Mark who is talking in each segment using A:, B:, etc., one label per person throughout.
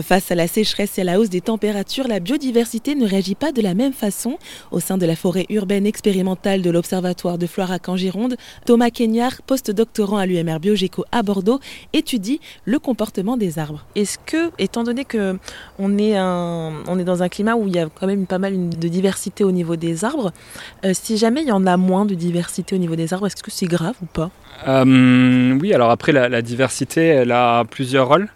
A: Face à la sécheresse et à la hausse des températures, la biodiversité ne réagit pas de la même façon. Au sein de la forêt urbaine expérimentale de l'Observatoire de Floirac en Gironde, Thomas Kenyard, post-doctorant à l'UMR Biogéco à Bordeaux, étudie le comportement des arbres. Est-ce que, étant donné que on est, on est dans un climat où il y a quand même pas mal de diversité au niveau des arbres, euh, si jamais il y en a moins de diversité au niveau des arbres, est-ce que c'est grave ou pas?
B: Euh, Oui, alors après la, la diversité, elle a plusieurs rôles.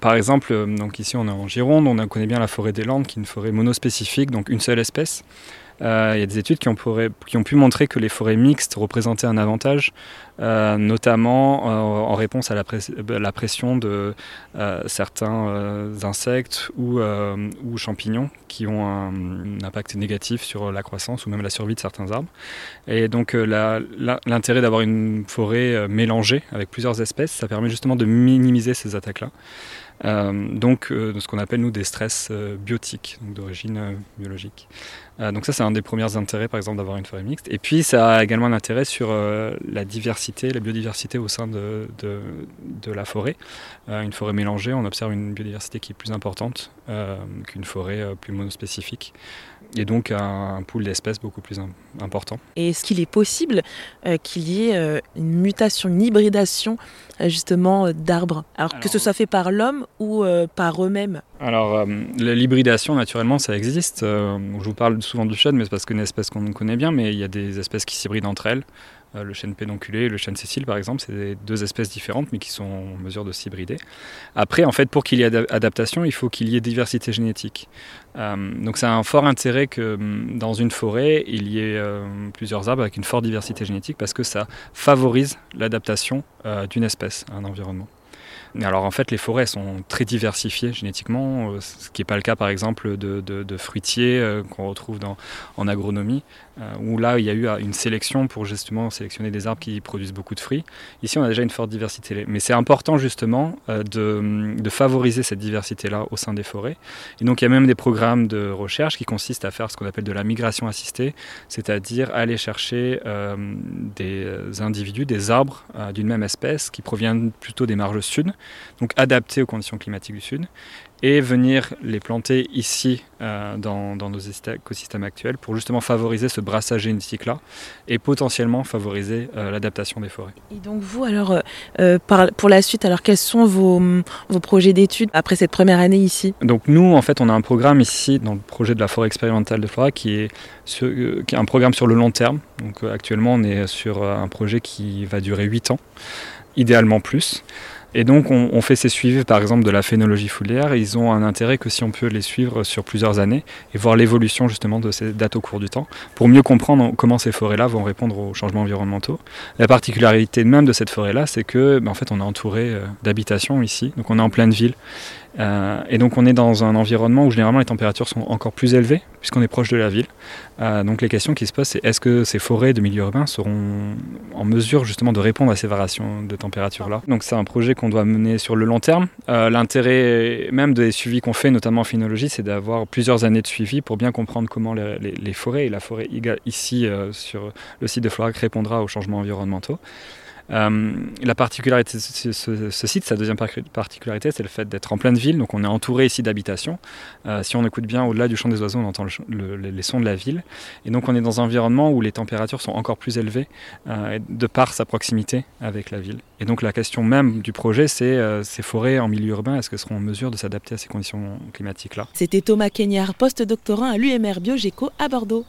B: Par exemple, euh, donc ici on est en Gironde, on connaît bien la forêt des Landes, qui est une forêt monospécifique, donc une seule espèce. Euh, il y a des études qui ont, pu montrer que les forêts mixtes représentaient un avantage, euh, notamment en réponse à la, pression de certains insectes ou, champignons qui ont un, impact négatif sur la croissance ou même la survie de certains arbres. Et donc l'intérêt d'avoir une forêt mélangée avec plusieurs espèces, ça permet justement de minimiser ces attaques-là. Euh, donc euh, de ce qu'on appelle nous des stress euh, biotiques, d'origine biologique. donc ça c'est un des premiers intérêts par exemple d'avoir une forêt mixte. Et puis ça a également un intérêt sur la diversité, la biodiversité au sein de, de, de la forêt. une forêt mélangée, on observe une biodiversité qui est plus importante qu'une forêt plus monospécifique et donc un, pool d'espèces beaucoup plus important.
A: Et est-ce qu'il est possible qu'il y ait une mutation, une hybridation justement d'arbres? Alors, que ce soit fait par l'homme ou euh, par eux-mêmes?
B: Alors, euh, l'hybridation, naturellement, ça existe. Euh, je vous parle souvent du chêne, mais c'est parce qu'une espèce qu'on connaît bien, mais il y a des espèces qui s'hybrident entre elles. Euh, le chêne pédonculé et le chêne Cécile, par exemple, c'est deux espèces différentes, mais qui sont en mesure de s'hybrider. Après, en fait, pour qu'il y ait adaptation, il faut qu'il y ait diversité génétique. donc, c'est un fort intérêt que hum, dans une forêt, il y ait plusieurs arbres avec une forte diversité génétique, parce que ça favorise l'adaptation d'une espèce à un environnement. Alors en fait, les forêts sont très diversifiées génétiquement, euh, ce qui n'est pas le cas par exemple de, fruitiers euh, qu'on retrouve en agronomie, euh, où là il y a eu une sélection pour justement sélectionner des arbres qui produisent beaucoup de fruits. Ici on a déjà une forte diversité, mais c'est important justement de, favoriser cette diversité-là au sein des forêts. Et donc il y a même des programmes de recherche qui consistent à faire ce qu'on appelle de la migration assistée, c'est-à-dire aller chercher des individus, des arbres d'une même espèce qui proviennent plutôt des marges sud donc adaptés aux conditions climatiques du Sud, et venir les planter ici euh, dans, nos écosystèmes actuels pour justement favoriser ce brassage génétique-là et potentiellement favoriser euh, l'adaptation des forêts.
A: Et donc vous, alors, euh, pour la suite, alors quels sont vos, projets d'études après cette première année ici?
B: Donc nous, en fait, on a un programme ici dans le projet de la forêt expérimentale de Flora qui est, qui est un programme sur le long terme. Donc actuellement, on est sur un projet qui va durer 8 ans, idéalement plus. Et donc on, fait ces suivis par exemple de la phénologie foliaire ils ont un intérêt que si on peut les suivre sur plusieurs années et voir l'évolution justement de ces dates au cours du temps pour mieux comprendre comment ces forêts-là vont répondre aux changements environnementaux. La particularité même de cette forêt-là, c'est que ben, en fait on est entouré euh, d'habitations ici, donc on est en pleine ville euh, et donc on est dans un environnement où généralement les températures sont encore plus élevées puisqu'on est proche de la ville. Euh, donc les questions qui se posent c'est est-ce que ces forêts de milieu urbain seront en mesure justement de répondre à ces variations de température là Donc c'est un projet qu'on doit mener sur le long terme. Euh, l'intérêt même des suivis qu'on fait notamment en phénologie c'est d'avoir plusieurs années de suivi pour bien comprendre comment les, forêts et la forêt ici sur le site de Florac répondra aux changements environnementaux. Euh, la particularité de ce, site, sa deuxième particularité, c'est le fait d'être en pleine ville. Donc on est entouré ici d'habitations. Euh, si on écoute bien au-delà du chant des oiseaux, on entend les sons de la ville. Et donc on est dans un environnement où les températures sont encore plus élevées euh, de par sa proximité avec la ville. Et donc la question même du projet, c'est ces forêts en milieu urbain, est-ce qu'elles seront en mesure de s'adapter à ces conditions climatiques-là?
A: C'était Thomas Kenyard, post-doctorant à l'UMR Biogéco à Bordeaux.